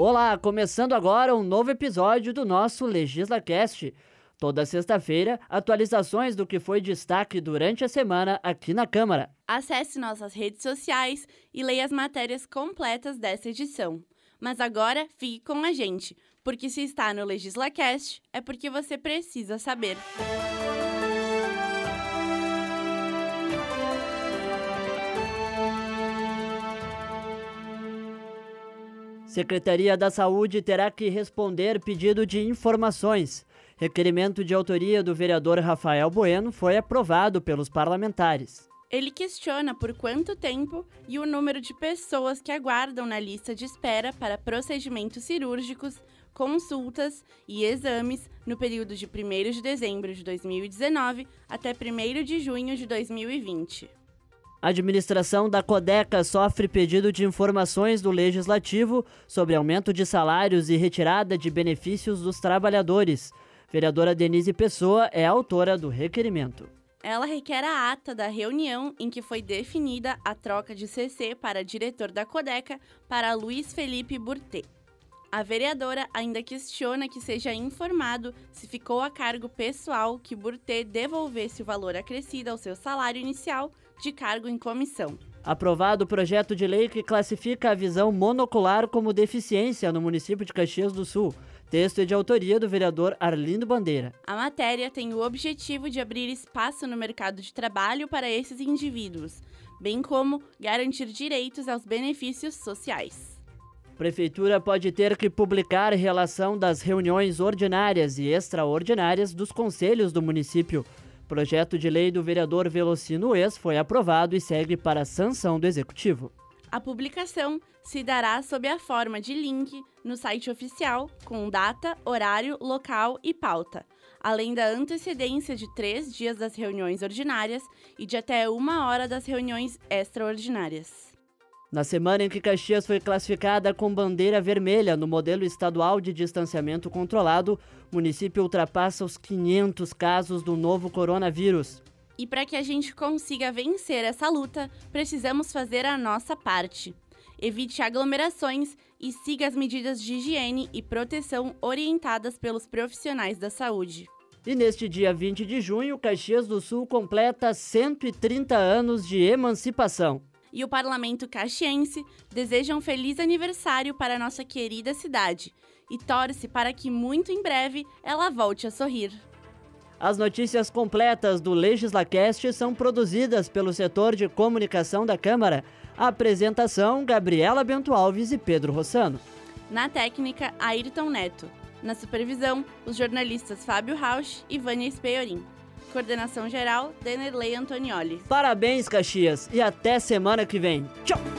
Olá, começando agora um novo episódio do nosso LegislaCast. Toda sexta-feira, atualizações do que foi destaque durante a semana aqui na Câmara. Acesse nossas redes sociais e leia as matérias completas dessa edição. Mas agora fique com a gente, porque se está no LegislaCast é porque você precisa saber. Secretaria da Saúde terá que responder pedido de informações. Requerimento de autoria do vereador Rafael Bueno foi aprovado pelos parlamentares. Ele questiona por quanto tempo e o número de pessoas que aguardam na lista de espera para procedimentos cirúrgicos, consultas e exames no período de 1 de dezembro de 2019 até 1 de junho de 2020. A administração da Codeca sofre pedido de informações do Legislativo sobre aumento de salários e retirada de benefícios dos trabalhadores. Vereadora Denise Pessoa é autora do requerimento. Ela requer a ata da reunião em que foi definida a troca de CC para diretor da Codeca para Luiz Felipe Burté. A vereadora ainda questiona que seja informado se ficou a cargo pessoal que Burté devolvesse o valor acrescido ao seu salário inicial de cargo em comissão. Aprovado o projeto de lei que classifica a visão monocular como deficiência no município de Caxias do Sul. Texto é de autoria do vereador Arlindo Bandeira. A matéria tem o objetivo de abrir espaço no mercado de trabalho para esses indivíduos, bem como garantir direitos aos benefícios sociais. Prefeitura pode ter que publicar relação das reuniões ordinárias e extraordinárias dos conselhos do município. Projeto de lei do vereador Velocino Ex foi aprovado e segue para a sanção do executivo. A publicação se dará sob a forma de link no site oficial, com data, horário, local e pauta, além da antecedência de três dias das reuniões ordinárias e de até uma hora das reuniões extraordinárias. Na semana em que Caxias foi classificada com bandeira vermelha no modelo estadual de distanciamento controlado, o município ultrapassa os 500 casos do novo coronavírus. E para que a gente consiga vencer essa luta, precisamos fazer a nossa parte. Evite aglomerações e siga as medidas de higiene e proteção orientadas pelos profissionais da saúde. E neste dia 20 de junho, Caxias do Sul completa 130 anos de emancipação e o Parlamento Caxiense deseja um feliz aniversário para nossa querida cidade e torce para que muito em breve ela volte a sorrir. As notícias completas do LegislaCast são produzidas pelo setor de comunicação da Câmara. A apresentação: Gabriela Bento Alves e Pedro Rossano. Na técnica, Ayrton Neto. Na supervisão, os jornalistas Fábio Rausch e Vânia Speiorim. Coordenação geral, Denerley Antonioli. Parabéns, Caxias, e até semana que vem. Tchau!